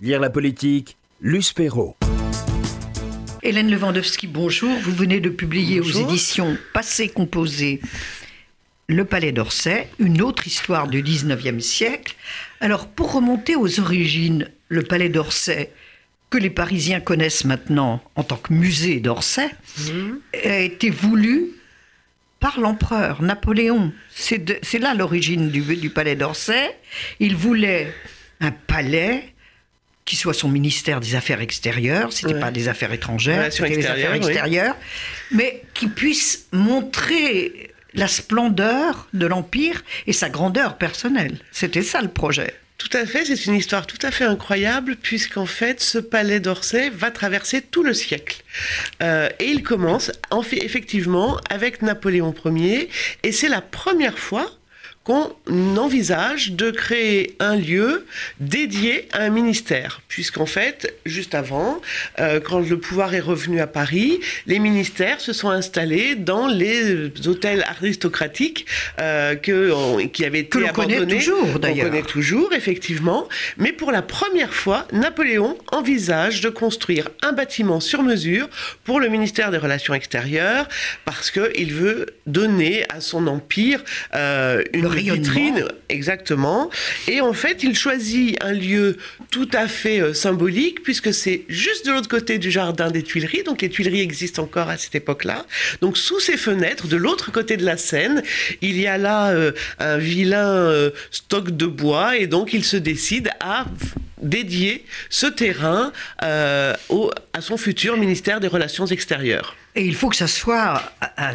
Lire la politique, Luce Perrault. Hélène Lewandowski, bonjour. Vous venez de publier aux éditions Passé Composé Le Palais d'Orsay, une autre histoire du 19e siècle. Alors, pour remonter aux origines, le Palais d'Orsay, que les Parisiens connaissent maintenant en tant que musée d'Orsay, mhm. a été voulu par l'empereur Napoléon. C'est là l'origine du, du palais d'Orsay. Il voulait un palais qui soit son ministère des Affaires extérieures, c'était n'était pas des Affaires étrangères, c'était des Affaires extérieures, mais qui puisse montrer la splendeur de l'Empire et sa grandeur personnelle. C'était ça le projet. Tout à fait, c'est une histoire tout à fait incroyable puisqu'en fait ce palais d'Orsay va traverser tout le siècle. Euh, et il commence en fait, effectivement avec Napoléon Ier et c'est la première fois qu'on envisage de créer un lieu dédié à un ministère, puisqu'en fait, juste avant, euh, quand le pouvoir est revenu à Paris, les ministères se sont installés dans les hôtels aristocratiques euh, que, qui avaient été que abandonnés. Connaît toujours, d'ailleurs. On connaît toujours, effectivement. Mais pour la première fois, Napoléon envisage de construire un bâtiment sur mesure pour le ministère des Relations extérieures, parce qu'il veut donner à son empire euh, une vitrine, exactement. Et en fait, il choisit un lieu tout à fait euh, symbolique, puisque c'est juste de l'autre côté du jardin des Tuileries. Donc les Tuileries existent encore à cette époque-là. Donc sous ces fenêtres, de l'autre côté de la Seine, il y a là euh, un vilain euh, stock de bois, et donc il se décide à dédier ce terrain au, à son futur ministère des Relations extérieures. Et il faut que ça soit à, à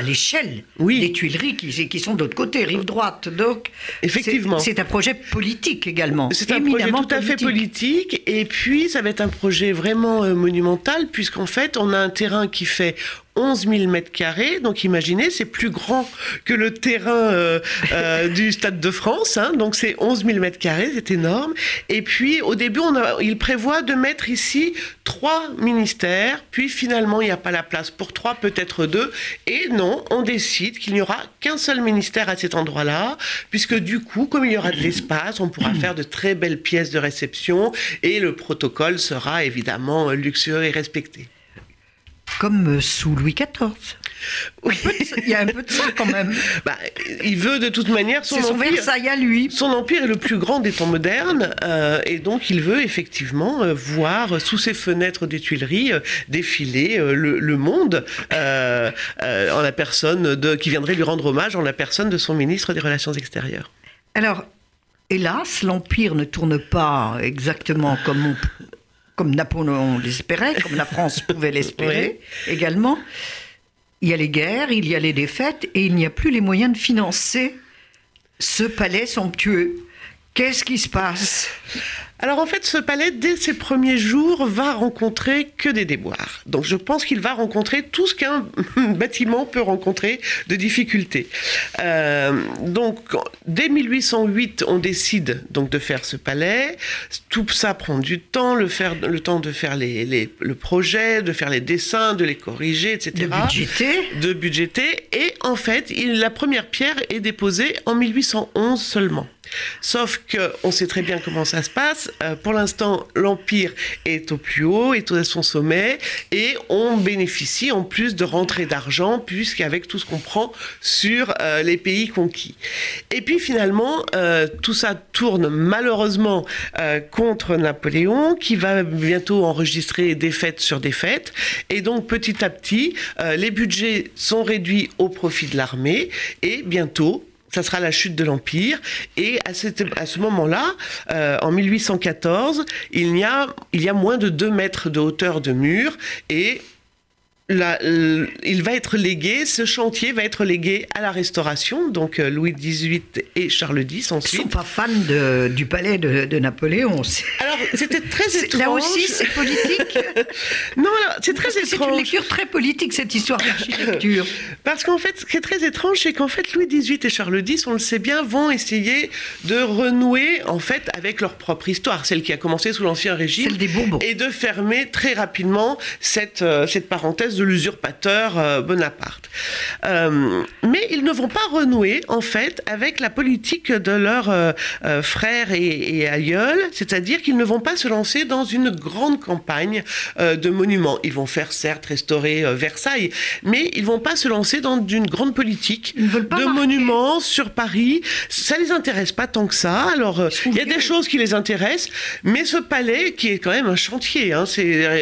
l'échelle oui. des Tuileries qui, qui sont de l'autre côté, rive droite. Donc, effectivement, c'est un projet politique également. C'est un projet tout à fait politique. Et puis, ça va être un projet vraiment euh, monumental puisqu'en fait, on a un terrain qui fait 11 000 mètres carrés. Donc imaginez, c'est plus grand que le terrain euh, euh, du Stade de France. Hein. donc c'est 11 000 mètres carrés, c'est énorme. Et puis au début, on il prévoit de mettre ici trois ministères. Puis finalement, il n'y a pas la place pour trois, peut-être deux. Et non, on décide qu'il n'y aura qu'un seul ministère à cet endroit-là, puisque du coup, comme il y aura de l'espace, on pourra faire de très belles pièces de réception et le protocole sera évidemment luxueux et respecté comme euh, sous Louis XIV. Oui. Il y a un peu de ça quand même. Bah, il veut de toute manière son, son empire. Versailles à lui. Son empire est le plus grand des temps modernes euh, et donc il veut effectivement euh, voir sous ses fenêtres des Tuileries défiler le, monde en la personne de, qui viendrait lui rendre hommage en la personne de son ministre des Relations extérieures. Alors, hélas, l'empire ne tourne pas exactement comme on comme Napoléon l'espérait, comme la France pouvait l'espérer également. Il y a les guerres, il y a les défaites, et il n'y a plus les moyens de financer ce palais somptueux. Qu'est-ce qui se passe? Alors en fait, ce palais, dès ses premiers jours, va rencontrer que des déboires. Donc je pense qu'il va rencontrer tout ce qu'un bâtiment peut rencontrer de difficultés. Euh, donc dès 1808, on décide donc de faire ce palais. Tout ça prend du temps, le, faire, le temps de faire les, le projet, de faire les dessins, de les corriger, etc. De budgéter. De budgéter. Et en fait, il, la première pierre est déposée en 1811 seulement. Sauf qu'on sait très bien comment ça se passe. Euh, pour l'instant, l'Empire est au plus haut, est à son sommet, et on bénéficie en plus de rentrées d'argent, puisqu'avec tout ce qu'on prend sur euh, les pays conquis. Et puis finalement, euh, tout ça tourne malheureusement contre Napoléon, qui va bientôt enregistrer défaite sur défaite. Et donc petit à petit, les budgets sont réduits au profit de l'armée, et bientôt, ça sera la chute de l'Empire. Et à, ce moment-là, euh, en 1814, il y, a, il y a moins de 2 mètres de hauteur de mur et il va être légué, ce chantier va être légué à la Restauration, donc euh, Louis XVIII et Charles X ensuite. Ils ne sont pas fans du palais de, Napoléon. Alors, c'était très étrange. Là aussi, c'est politique Non, c'est très étrange. C'est une lecture très politique, cette histoire d'architecture. Parce qu'en fait, ce qui est très étrange, c'est qu'en fait, Louis XVIII et Charles X, on le sait bien, vont essayer de renouer, en fait, avec leur propre histoire, celle qui a commencé sous l'Ancien Régime. Celle des Bourbons. Et de fermer très rapidement cette, euh, cette parenthèse de l'usurpateur euh, Bonaparte. Euh, mais ils ne vont pas renouer, en fait, avec la politique de leurs euh, frères et, et aïeuls, c'est-à-dire qu'ils ne vont pas se lancer dans une grande campagne de monuments. Ils vont faire certes restaurer Versailles, mais ils vont pas se lancer dans une grande politique de monuments sur Paris. Ça les intéresse pas tant que ça. Alors il y a des choses qui les intéressent, mais ce palais qui est quand même un chantier, hein,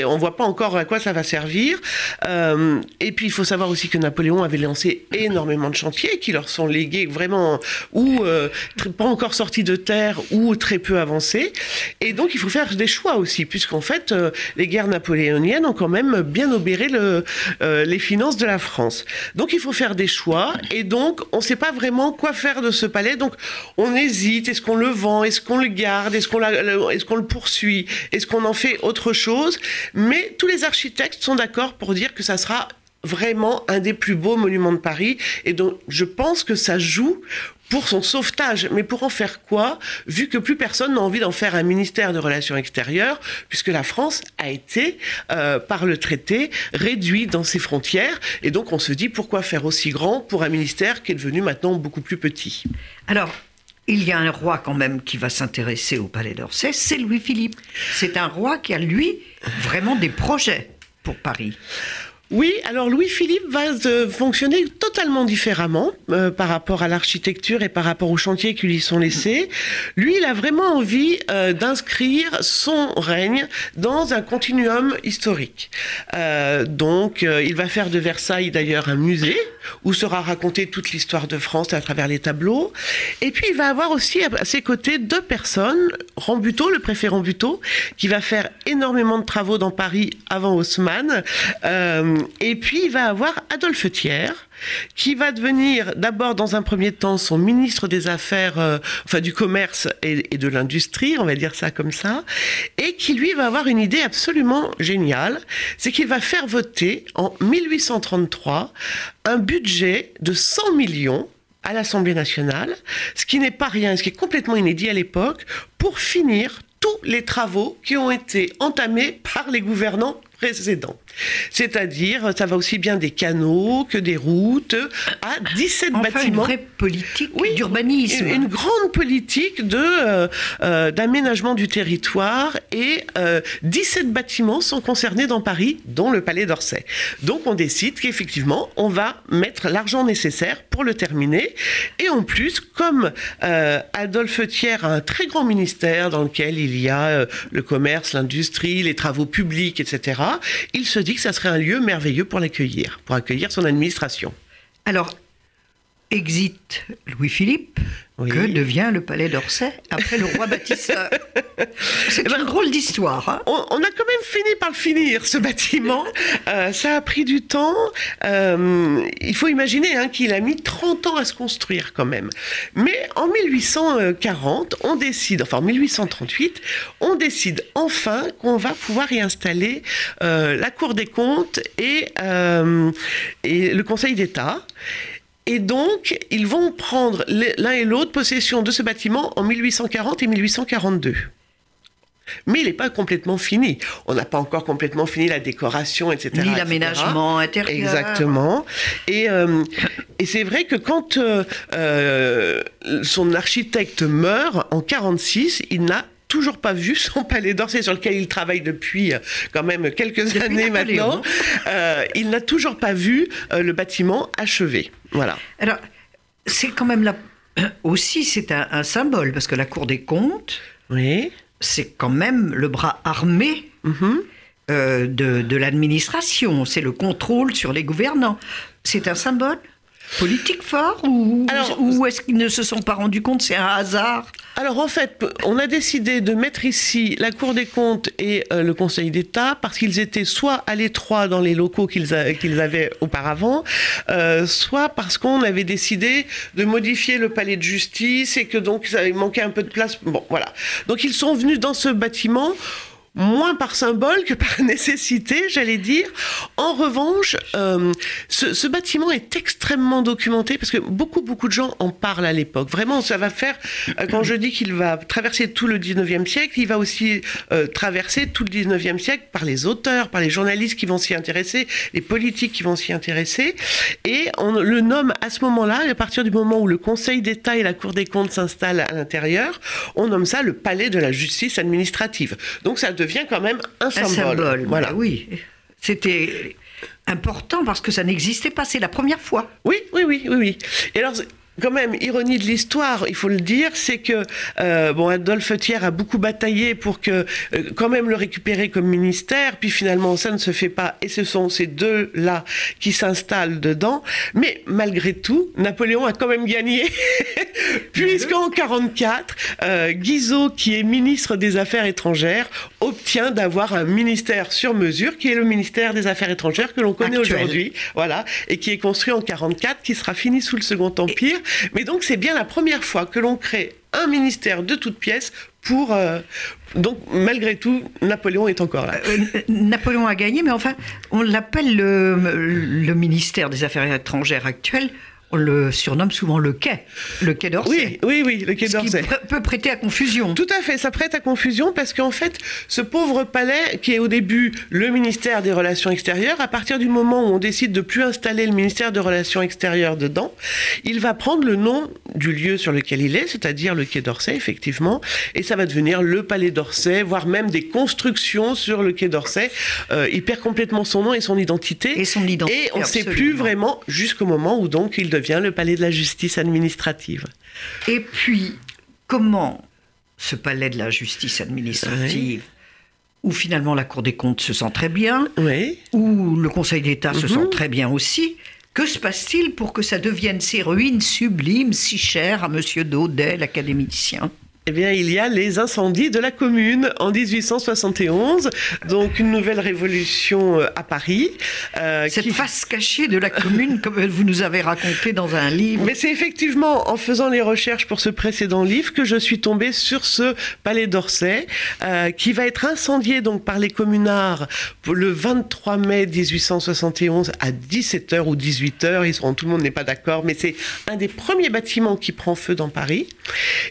on voit pas encore à quoi ça va servir. Et puis il faut savoir aussi que Napoléon avait lancé énormément de chantiers qui leur sont légués vraiment ou pas encore sortis de terre ou très peu avancés. Et donc il faut faire des choix aussi, puisqu'en fait les guerres napoléoniennes ont quand même bien obéré le, euh, les finances de la France. Donc il faut faire des choix et donc on ne sait pas vraiment quoi faire de ce palais. Donc on hésite, est-ce qu'on le vend, est-ce qu'on le garde, est-ce qu'on est qu'on le poursuit, est-ce qu'on en fait autre chose? Mais tous les architectes sont d'accord pour dire que ça sera vraiment un des plus beaux monuments de Paris. Et donc, je pense que ça joue pour son sauvetage. Mais pour en faire quoi Vu que plus personne n'a envie d'en faire un ministère de Relations extérieures, puisque la France a été, euh, par le traité, réduite dans ses frontières. Et donc on se dit pourquoi faire aussi grand pour un ministère qui est devenu maintenant beaucoup plus petit? Alors, il y a un roi quand même qui va s'intéresser au palais d'Orsay, c'est Louis-Philippe. C'est un roi qui a, lui, vraiment des projets pour Paris. Oui, alors Louis-Philippe va euh, fonctionner totalement différemment euh, par rapport à l'architecture et par rapport aux chantiers qui lui sont laissés. Lui, il a vraiment envie euh, d'inscrire son règne dans un continuum historique. donc, il va faire de Versailles d'ailleurs un musée où sera racontée toute l'histoire de France à travers les tableaux. Et puis, il va avoir aussi à ses côtés deux personnes, Rambuteau, le préfet Rambuteau, qui va faire énormément de travaux dans Paris avant Haussmann. Et puis, il va avoir Adolphe Thiers, qui va devenir d'abord, dans un premier temps, son ministre des Affaires, euh, enfin du commerce et, de l'industrie, on va dire ça comme ça, et qui, lui, va avoir une idée absolument géniale, c'est qu'il va faire voter en 1833 un budget de 100 millions à l'Assemblée nationale, ce qui n'est pas rien, ce qui est complètement inédit à l'époque, pour finir tous les travaux qui ont été entamés par les gouvernants précédents. C'est-à-dire, ça va aussi bien des canaux que des routes, à 17 bâtiments. Une vraie politique d'urbanisme. Une, grande politique de euh, euh, d'aménagement du territoire et 17 euh, bâtiments sont concernés dans Paris, dont le Palais d'Orsay. Donc on décide qu'effectivement, on va mettre l'argent nécessaire pour le terminer. Et en plus, comme Adolphe Thiers a un très grand ministère dans lequel il y a le commerce, l'industrie, les travaux publics, etc., il se dit que ça serait un lieu merveilleux pour l'accueillir, pour accueillir son administration. Alors, exit Louis-Philippe, que devient le palais d'Orsay après le roi bâtisseur C'est eh ben, une drôle d'histoire. Hein. on, a quand même fini par le finir, ce bâtiment. Euh, ça a pris du temps. Euh, il faut imaginer hein, qu'il a mis 30 ans à se construire quand même. Mais en 1840, on décide, enfin en 1838, on décide enfin qu'on va pouvoir y installer euh, la Cour des comptes et, et le Conseil d'État. Et donc, ils vont prendre l'un et l'autre possession de ce bâtiment en 1840 et 1842. Mais il n'est pas complètement fini. On n'a pas encore complètement fini la décoration, etc. Ni l'aménagement intérieur. Exactement. Et, euh, et c'est vrai que quand euh, euh, son architecte meurt en 46, il n'a toujours pas vu son palais d'Orsay sur lequel il travaille depuis euh, quand même quelques années maintenant. Euh, il n'a toujours pas vu euh, le bâtiment achevé. Voilà. Alors, c'est quand même là aussi c'est un, symbole parce que la Cour des comptes, oui. c'est quand même le bras armé. Mhm. de, de l'administration, c'est le contrôle sur les gouvernants. C'est un symbole politique fort ou, ou est-ce qu'ils ne se sont pas rendus compte c'est un hasard Alors en fait, on a décidé de mettre ici la Cour des comptes et euh, le Conseil d'État parce qu'ils étaient soit à l'étroit dans les locaux qu'ils avaient auparavant, euh, soit parce qu'on avait décidé de modifier le palais de justice et que donc ça avait manqué un peu de place. Bon, voilà. Donc ils sont venus dans ce bâtiment moins par symbole que par nécessité, j'allais dire. En revanche, euh, ce, bâtiment est extrêmement documenté parce que beaucoup, beaucoup de gens en parlent à l'époque. Vraiment, ça va faire, euh, quand je dis qu'il va traverser tout le 19e siècle, il va aussi euh, traverser tout le 19e siècle par les auteurs, par les journalistes qui vont s'y intéresser, les politiques qui vont s'y intéresser. Et on le nomme à ce moment-là, à partir du moment où le Conseil d'État et la Cour des comptes s'installent à l'intérieur, on nomme ça le palais de la justice administrative. Donc ça devient quand même un symbole. Un symbole, voilà. oui. C'était important parce que ça n'existait pas, c'est la première fois. Oui, oui, oui, oui, oui. Et alors, quand même, ironie de l'histoire, il faut le dire, c'est que euh, bon, Adolphe Thiers a beaucoup bataillé pour que euh, quand même le récupérer comme ministère, puis finalement ça ne se fait pas, et ce sont ces deux-là qui s'installent dedans. Mais malgré tout, Napoléon a quand même gagné, puisqu'en 44, euh, Guizot, qui est ministre des Affaires étrangères, obtient d'avoir un ministère sur mesure, qui est le ministère des Affaires étrangères que l'on connaît aujourd'hui, voilà, et qui est construit en 44, qui sera fini sous le Second Empire. Mais donc c'est bien la première fois que l'on crée un ministère de toutes pièces pour... Euh, donc malgré tout, Napoléon est encore là. Euh, Napoléon a gagné, mais enfin, on l'appelle le, ministère des Affaires étrangères actuel on le surnomme souvent le quai, le quai d'Orsay. Oui, oui, oui, le quai d'Orsay. Qui peut prêter à confusion. Tout à fait, ça prête à confusion parce qu'en fait, ce pauvre palais, qui est au début le ministère des Relations extérieures, à partir du moment où on décide de plus installer le ministère des Relations extérieures dedans, il va prendre le nom du lieu sur lequel il est, c'est-à-dire le quai d'Orsay, effectivement, et ça va devenir le palais d'Orsay, voire même des constructions sur le quai d'Orsay. Euh, il perd complètement son nom et son identité. Et son identité. Et on ne sait plus vraiment jusqu'au moment où donc il devient le palais de la justice administrative. Et puis, comment ce palais de la justice administrative, où finalement la Cour des comptes se sent très bien, où le Conseil d'État se sent mhm. très bien aussi, que se passe-t-il pour que ça devienne ces ruines sublimes si chères à M. Daudet, l'académicien? Eh bien, il y a les incendies de la commune en 1871, donc une nouvelle révolution euh, à Paris. Euh, Cette face cachée de la commune, comme vous nous avez raconté dans un livre. Mais c'est effectivement en faisant les recherches pour ce précédent livre que je suis tombée sur ce palais d'Orsay, euh, qui va être incendié donc par les communards le 23 mai 1871 à 17h ou 18h. Ils seront, tout le monde n'est pas d'accord, mais c'est un des premiers bâtiments qui prend feu dans Paris.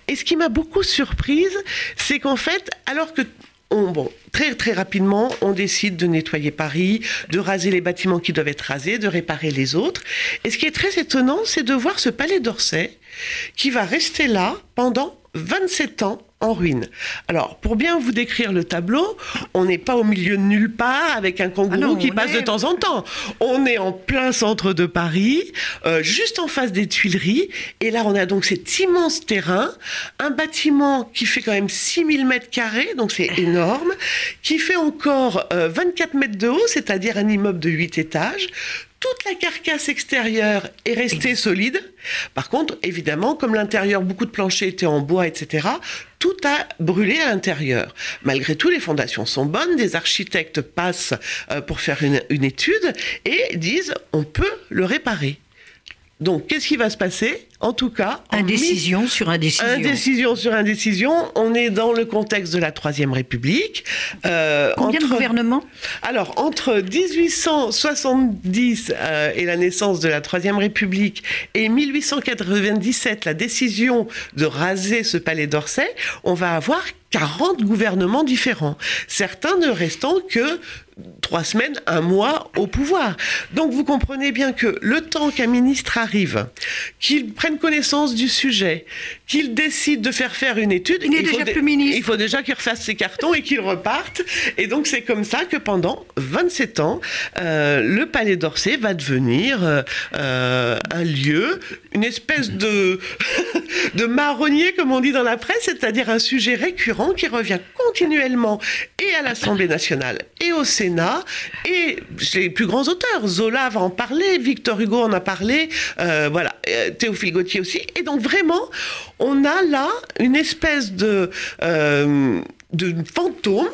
Et ce qui m'a beaucoup surprise, c'est qu'en fait, alors que très très rapidement, on décide de nettoyer Paris, de raser les bâtiments qui doivent être rasés, de réparer les autres. Et ce qui est très étonnant, c'est de voir ce palais d'Orsay qui va rester là pendant 27 ans en ruine. Alors, pour bien vous décrire le tableau, on n'est pas au milieu de nulle part avec un kangourou ah qui passe de temps en temps. On est en plein centre de Paris, euh, juste en face des Tuileries. Et là, on a donc cet immense terrain, un bâtiment qui fait quand même 6000 mètres carrés, donc c'est énorme, qui fait encore 24 euh, mètres de haut, c'est-à-dire un immeuble de 8 étages, toute la carcasse extérieure est restée solide. Par contre, évidemment, comme l'intérieur, beaucoup de planchers étaient en bois, etc., tout a brûlé à l'intérieur. Malgré tout, les fondations sont bonnes, des architectes passent euh, pour faire une, une étude et disent on peut le réparer. Donc, qu'est-ce qui va se passer? En tout cas, indécision sur indécision. Indécision sur indécision. On est dans le contexte de la Troisième République. Euh, Combien de gouvernements? Alors, entre 1870 euh, et la naissance de la Troisième République et 1897, la décision de raser ce palais d'Orsay, on va avoir 40 gouvernements différents, certains ne restant que trois semaines, un mois au pouvoir. Donc vous comprenez bien que le temps qu'un ministre arrive, qu'il prenne connaissance du sujet, qu'il décide de faire faire une étude, il, faut, plus ministre. il faut déjà qu'il refasse ses cartons et qu'il reparte. Et donc c'est comme ça que pendant 27 ans, euh, le Palais d'Orsay va devenir euh, euh, un lieu, une espèce de, de marronnier, comme on dit dans la presse, c'est-à-dire un sujet récurrent qui revient continuellement et à l'Assemblée nationale et au Sénat et les plus grands auteurs. Zola va en parler, Victor Hugo en a parlé, euh, voilà, Théophile Gautier aussi. Et donc vraiment, on a là une espèce de, euh, de fantôme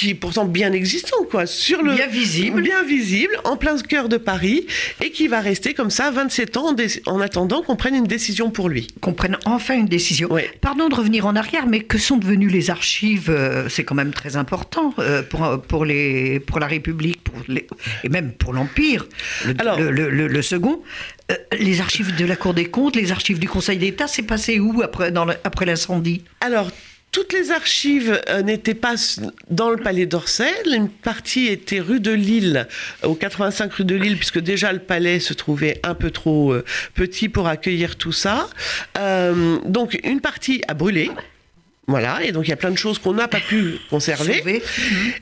qui est pourtant bien existant, quoi, sur le bien visible, bien visible, en plein cœur de Paris, et qui va rester comme ça 27 ans en, attendant qu'on prenne une décision pour lui. Qu'on prenne enfin une décision. Pardon de revenir en arrière, mais que sont devenues les archives euh, C'est quand même très important euh, pour, pour, les, pour la République pour les, et même pour l'Empire, le, le, le, second. Euh, les archives de la Cour des comptes, les archives du Conseil d'État, c'est passé où après, l'incendie? Alors, toutes les archives euh, n'étaient pas dans le palais d'Orsay. Une partie était rue de Lille, au 85 rue de Lille, puisque déjà le palais se trouvait un peu trop euh, petit pour accueillir tout ça. Donc une partie a brûlé. Voilà, et donc il y a plein de choses qu'on n'a pas pu conserver.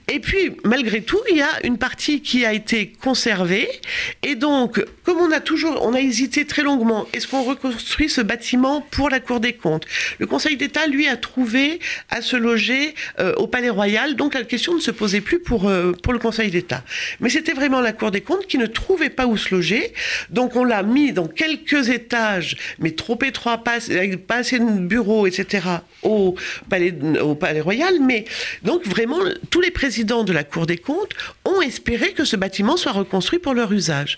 Et puis, malgré tout, il y a une partie qui a été conservée. Et donc, comme on a toujours, on a hésité très longuement, est-ce qu'on reconstruit ce bâtiment pour la Cour des comptes? Le Conseil d'État, lui, a trouvé à se loger euh, au Palais Royal, donc la question ne se posait plus pour, euh, pour le Conseil d'État. Mais c'était vraiment la Cour des comptes qui ne trouvait pas où se loger. Donc on l'a mis dans quelques étages, mais trop étroit, pas, pas assez de bureaux, etc., au palais, au palais Royal, mais donc vraiment tous les présidents de la Cour des comptes ont espéré que ce bâtiment soit reconstruit pour leur usage.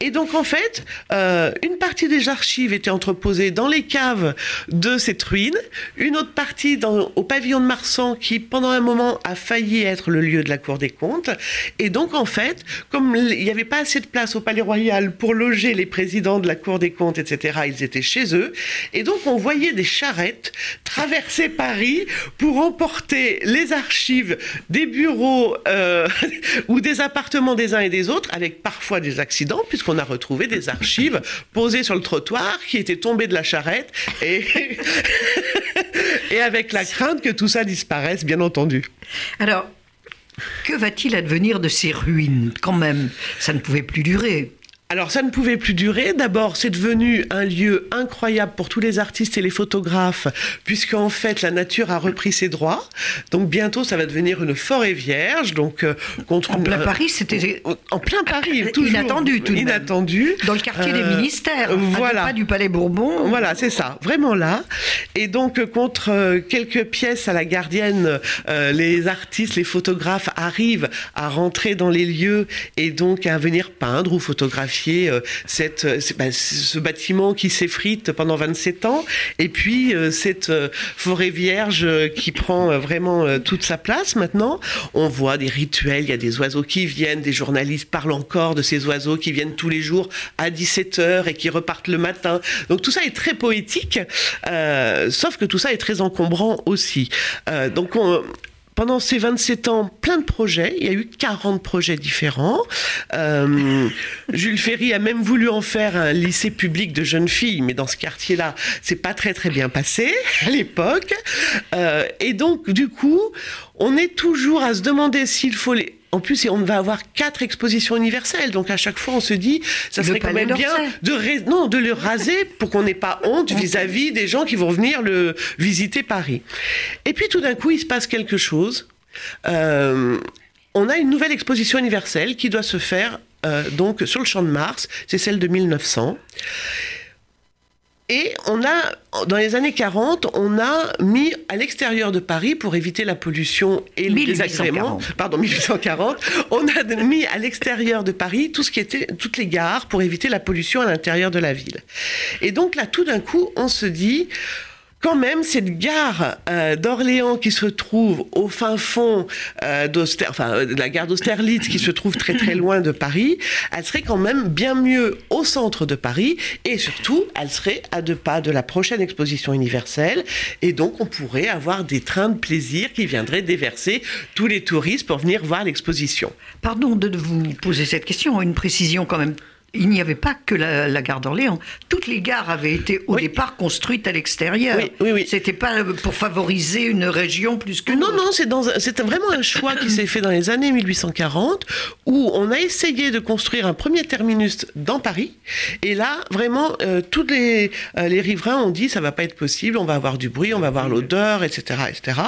Et donc en fait, euh, une partie des archives était entreposée dans les caves de cette ruine, une autre partie au pavillon de Marsan qui pendant un moment a failli être le lieu de la Cour des comptes. Et donc en fait, comme il n'y avait pas assez de place au Palais Royal pour loger les présidents de la Cour des comptes, etc., ils étaient chez eux. Et donc on voyait des charrettes traverser Pour emporter les archives des bureaux euh, ou des appartements des uns et des autres, avec parfois des accidents, puisqu'on a retrouvé des archives posées sur le trottoir qui étaient tombées de la charrette et, et avec la crainte que tout ça disparaisse, bien entendu. Alors, que va-t-il advenir de ces ruines? Quand même Ça ne pouvait plus durer. Alors ça ne pouvait plus durer. D'abord, c'est devenu un lieu incroyable pour tous les artistes et les photographes, puisque en fait la nature a repris ses droits. Donc bientôt, ça va devenir une forêt vierge. Donc euh, contre en plein Paris, c'était en plein Paris, toujours inattendu, tout inattendu. Dans le quartier des euh, ministères, voilà, pas du Palais Bourbon. Voilà, c'est ça, vraiment là. Et donc euh, contre quelques pièces à la gardienne, les artistes, les photographes arrivent à rentrer dans les lieux et donc à venir peindre ou photographier euh, euh, bah, ce bâtiment qui s'effrite pendant 27 ans, et puis euh, cette forêt vierge qui prend vraiment toute sa place maintenant. On voit des rituels, il y a des oiseaux qui viennent, des journalistes parlent encore de ces oiseaux qui viennent tous les jours à 17h et qui repartent le matin. Donc tout ça est très poétique, sauf que tout ça est très encombrant aussi. donc on, pendant ces 27 ans, plein de projets. Il y a eu 40 projets différents. Euh, Jules Ferry a même voulu en faire un lycée public de jeunes filles, mais dans ce quartier-là, c'est pas très très bien passé à l'époque. Euh, et donc, du coup, on est toujours à se demander s'il faut les en plus, on va avoir quatre expositions universelles. Donc, à chaque fois, on se dit, ça serait quand même bien de, non, de le raser pour qu'on n'ait pas honte vis-à-vis des gens qui vont venir le visiter Paris. Et puis, tout d'un coup, il se passe quelque chose. Euh, on a une nouvelle exposition universelle qui doit se faire euh, donc sur le champ de Mars. C'est celle de 1900. Et on a, dans les années 40, on a mis à l'extérieur de Paris, pour éviter la pollution et les désagréments, pardon, 1840, on a mis à l'extérieur de Paris tout ce qui était, toutes les gares pour éviter la pollution à l'intérieur de la ville. Et donc là, tout d'un coup, on se dit, quand même, cette gare euh, d'Orléans qui se trouve au fin fond euh, enfin, de la gare d'Austerlitz qui se trouve très très loin de Paris, elle serait quand même bien mieux au centre de Paris et surtout, elle serait à deux pas de la prochaine exposition universelle et donc on pourrait avoir des trains de plaisir qui viendraient déverser tous les touristes pour venir voir l'exposition. Pardon de vous poser cette question, une précision quand même il n'y avait pas que la, gare d'Orléans. Toutes les gares avaient été au départ construites à l'extérieur. Oui, oui, oui. C'était pas pour favoriser une région plus que non, non. C'est dans, c'est vraiment un choix qui s'est fait dans les années 1840 où on a essayé de construire un premier terminus dans Paris. Et là, vraiment, euh, tous les, euh, les riverains ont dit ça va pas être possible. On va avoir du bruit, on va avoir l'odeur, etc., etc.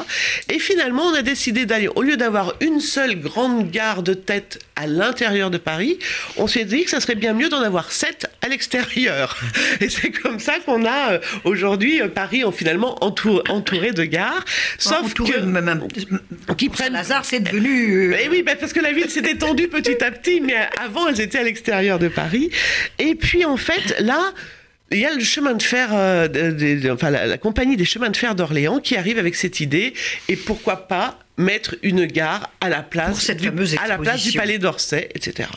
Et finalement, on a décidé d'aller au lieu d'avoir une seule grande gare de tête à l'intérieur de Paris, on s'est dit que ça serait bien mieux d'en avoir sept à l'extérieur. Et c'est comme ça qu'on a euh, aujourd'hui euh, Paris en finalement entouré, de gares. Sauf que même, qui prennent Lazare, c'est devenu. Euh, eh oui, bah, parce que la ville s'est étendue petit à petit, mais avant elles étaient à l'extérieur de Paris. Et puis en fait là. Il y a le chemin de fer, enfin la, compagnie des chemins de fer d'Orléans qui arrive avec cette idée. Et pourquoi pas mettre une gare à la place, du, à la place du Palais d'Orsay, etc.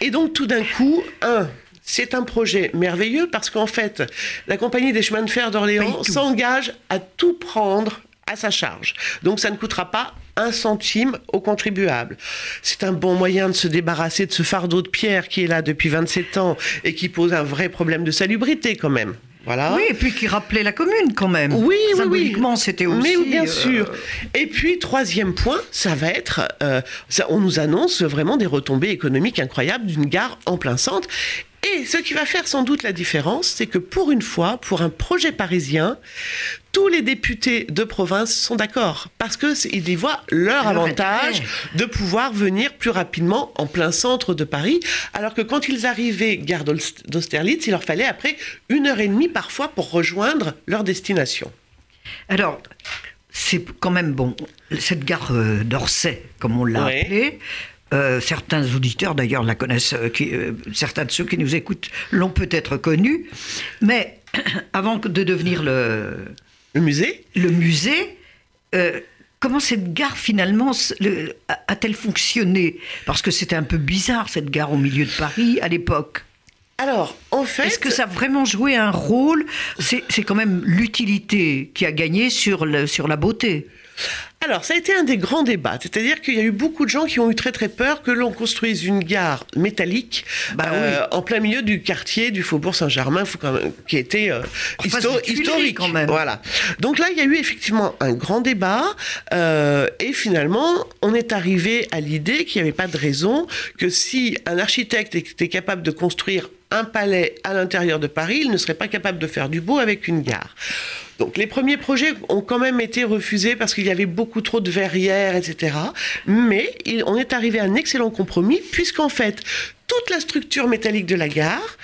Et donc tout d'un coup, un, c'est un projet merveilleux parce qu'en fait, la compagnie des chemins de fer d'Orléans s'engage à tout prendre à sa charge. Donc ça ne coûtera pas un centime aux contribuables. C'est un bon moyen de se débarrasser de ce fardeau de pierre qui est là depuis 27 ans et qui pose un vrai problème de salubrité quand même. Voilà. Oui, et puis qui rappelait la commune quand même. Oui, Symboliquement, c'était aussi. Mais bien euh, sûr. Et puis, troisième point, ça va être. Euh, on nous annonce vraiment des retombées économiques incroyables d'une gare en plein centre. Et ce qui va faire sans doute la différence, c'est que pour une fois, pour un projet parisien, tous les députés de province sont d'accord parce qu'ils y voient leur avantage de pouvoir venir plus rapidement en plein centre de Paris, alors que quand ils arrivaient gare d'Austerlitz, il leur fallait après une heure et demie parfois pour rejoindre leur destination. Alors, c'est quand même bon, cette gare euh, d'Orsay, comme on l'a appelée, euh, certains auditeurs d'ailleurs la connaissent, euh, qui, euh, certains de ceux qui nous écoutent l'ont peut-être connue, mais avant de devenir le, le musée, le musée comment cette gare finalement a-t-elle fonctionné? Parce que c'était un peu bizarre cette gare au milieu de Paris à l'époque. Alors, en fait. Est-ce que ça a vraiment joué un rôle? C'est quand même l'utilité qui a gagné sur, le, sur la beauté. Alors, ça a été un des grands débats. C'est-à-dire qu'il y a eu beaucoup de gens qui ont eu très très peur que l'on construise une gare métallique bah euh, en plein milieu du quartier du Faubourg Saint-Germain, qui était euh, historique quand même. Voilà. Donc là, il y a eu effectivement un grand débat euh, et finalement, on est arrivé à l'idée qu'il n'y avait pas de raison que si un architecte était capable de construire un palais à l'intérieur de Paris, il ne serait pas capable de faire du beau avec une gare. Donc les premiers projets ont quand même été refusés parce qu'il y avait beaucoup trop de verrières, etc. Mais on est arrivé à un excellent compromis puisqu'en fait, toute la structure métallique de la gare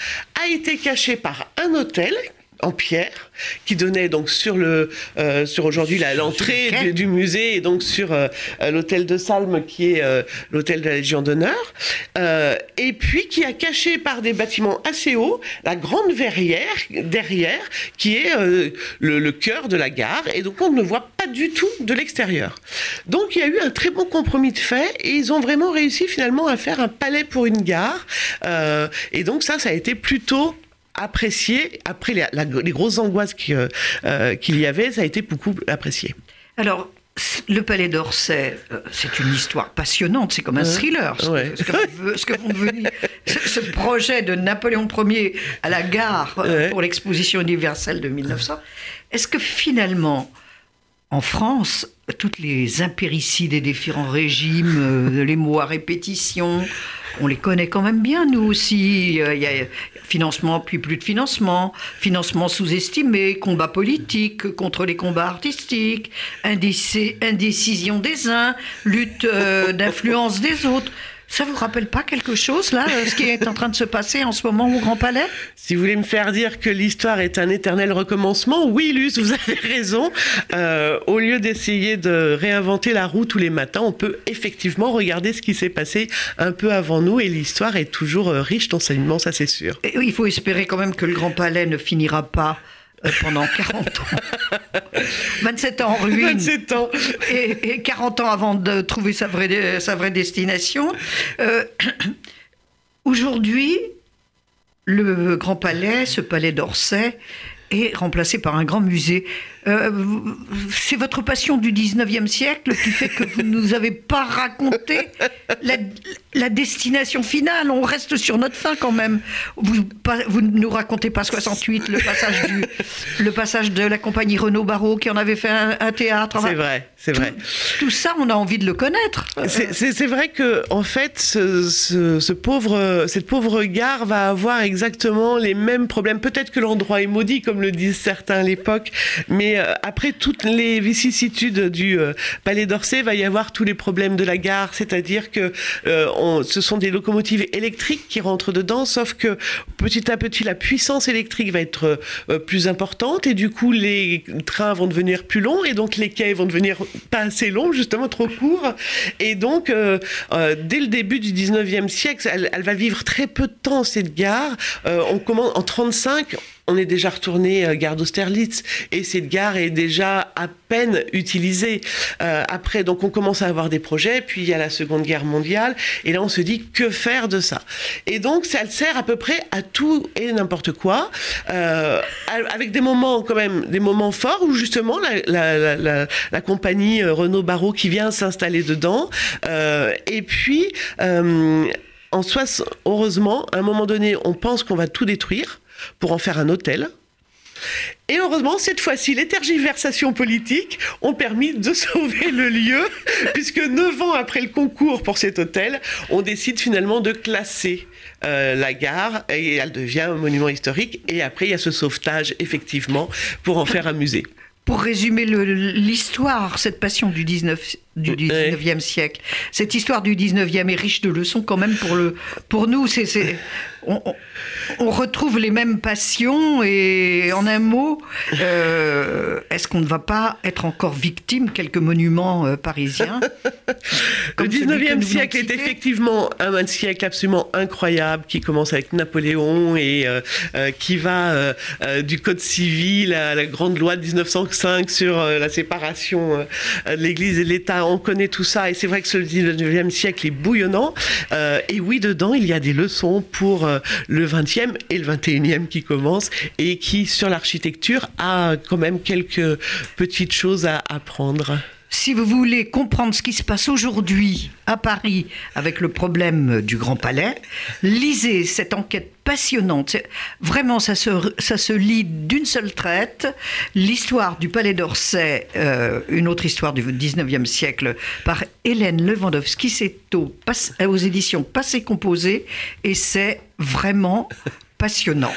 a été cachée par un hôtel en pierre qui donnait donc sur le euh, sur aujourd'hui l'entrée du, musée et donc sur euh, euh, l'hôtel de Salme qui est l'hôtel de la Légion d'honneur. Et puis qui a caché par des bâtiments assez hauts la grande verrière derrière qui est le, le, cœur de la gare. Et donc on ne voit pas du tout de l'extérieur. Donc il y a eu un très bon compromis de fait et ils ont vraiment réussi finalement à faire un palais pour une gare. Et donc ça ça a été plutôt apprécié. Après les, grosses angoisses euh, euh, qu'il y avait, ça a été beaucoup apprécié. Alors, le Palais d'Orsay, euh, c'est une histoire passionnante, c'est comme un thriller. Ce, que, ce, projet de Napoléon Ier à la gare pour l'exposition universelle de 1900. Est-ce que finalement, en France, toutes les impéricides des différents régimes, les mots à répétition, on les connaît quand même bien, nous aussi. Il y a financement, puis plus de financement, financement sous-estimé, combat politique contre les combats artistiques, indécision des uns, lutte euh, d'influence des autres. Ça vous rappelle pas quelque chose, là, euh, ce qui est en train de se passer en ce moment au Grand Palais? Si vous voulez me faire dire que l'histoire est un éternel recommencement, oui, Luce, vous avez raison. Euh, au lieu d'essayer de réinventer la roue tous les matins, on peut effectivement regarder ce qui s'est passé un peu avant nous et l'histoire est toujours euh, riche d'enseignements, ça c'est sûr. Et il faut espérer quand même que le Grand Palais ne finira pas pendant 40 ans. 27 ans en ruine. 27 ans. Et, 40 ans avant de trouver sa vraie, sa vraie destination. Euh, aujourd'hui, le Grand Palais, ce palais d'Orsay, est remplacé par un grand musée. Euh, c'est votre passion du 19e siècle qui fait que vous ne nous avez pas raconté la, destination finale. On reste sur notre fin quand même. Vous, vous ne nous racontez pas 68, le passage, du, le passage de la compagnie Renault Barreau qui en avait fait un, théâtre. C'est vrai, c'est vrai. Tout ça, on a envie de le connaître. C'est vrai que, en fait, ce, pauvre, cette pauvre gare va avoir exactement les mêmes problèmes. Peut-être que l'endroit est maudit, comme le disent certains à l'époque, mais Euh, après toutes les vicissitudes du euh, Palais d'Orsay, va y avoir tous les problèmes de la gare, c'est-à-dire que on, ce sont des locomotives électriques qui rentrent dedans, sauf que petit à petit la puissance électrique va être plus importante et du coup les trains vont devenir plus longs et donc les quais vont devenir pas assez longs, justement trop courts. Et donc dès le début du 19e siècle, elle, elle, va vivre très peu de temps cette gare. on commence en 35 on est déjà retourné euh, gare d'Austerlitz. Et cette gare est déjà à peine utilisée. Euh, après, donc on commence à avoir des projets, puis il y a la Seconde Guerre mondiale, et là on se dit que faire de ça? Et donc ça sert à peu près à tout et n'importe quoi, euh, avec des moments quand même, des moments forts où justement la, compagnie Renault Barreau qui vient s'installer dedans, et puis en soi, heureusement, à un moment donné, on pense qu'on va tout détruire pour en faire un hôtel. Et heureusement, cette fois-ci, les tergiversations politiques ont permis de sauver le lieu, puisque neuf ans après le concours pour cet hôtel, on décide finalement de classer euh, la gare et elle devient un monument historique. Et après, il y a ce sauvetage, effectivement, pour en faire un musée. Pour résumer l'histoire, cette passion du 19, du 19e siècle, cette histoire du 19e est riche de leçons quand même pour, le, pour nous. C'est on, retrouve les mêmes passions et en un mot, euh, est-ce qu'on ne va pas être encore victime quelques monuments euh, parisiens Le 19e siècle est effectivement un, siècle absolument incroyable qui commence avec Napoléon et euh, qui va du Code civil à la grande loi de 1905 sur la séparation de l'Église et de l'État. On connaît tout ça et c'est vrai que ce 19e siècle est bouillonnant. et oui, dedans, il y a des leçons pour le 20e et le 21e qui commencent et qui, sur l'architecture, a quand même quelques petites choses à apprendre. Si vous voulez comprendre ce qui se passe aujourd'hui à Paris avec le problème du Grand Palais, lisez cette enquête passionnante. Vraiment, ça se, ça lit d'une seule traite. L'histoire du Palais d'Orsay, euh, une autre histoire du 19e siècle, par Hélène Lewandowski. C'est aux, aux éditions Passé Composé et c'est vraiment passionnant.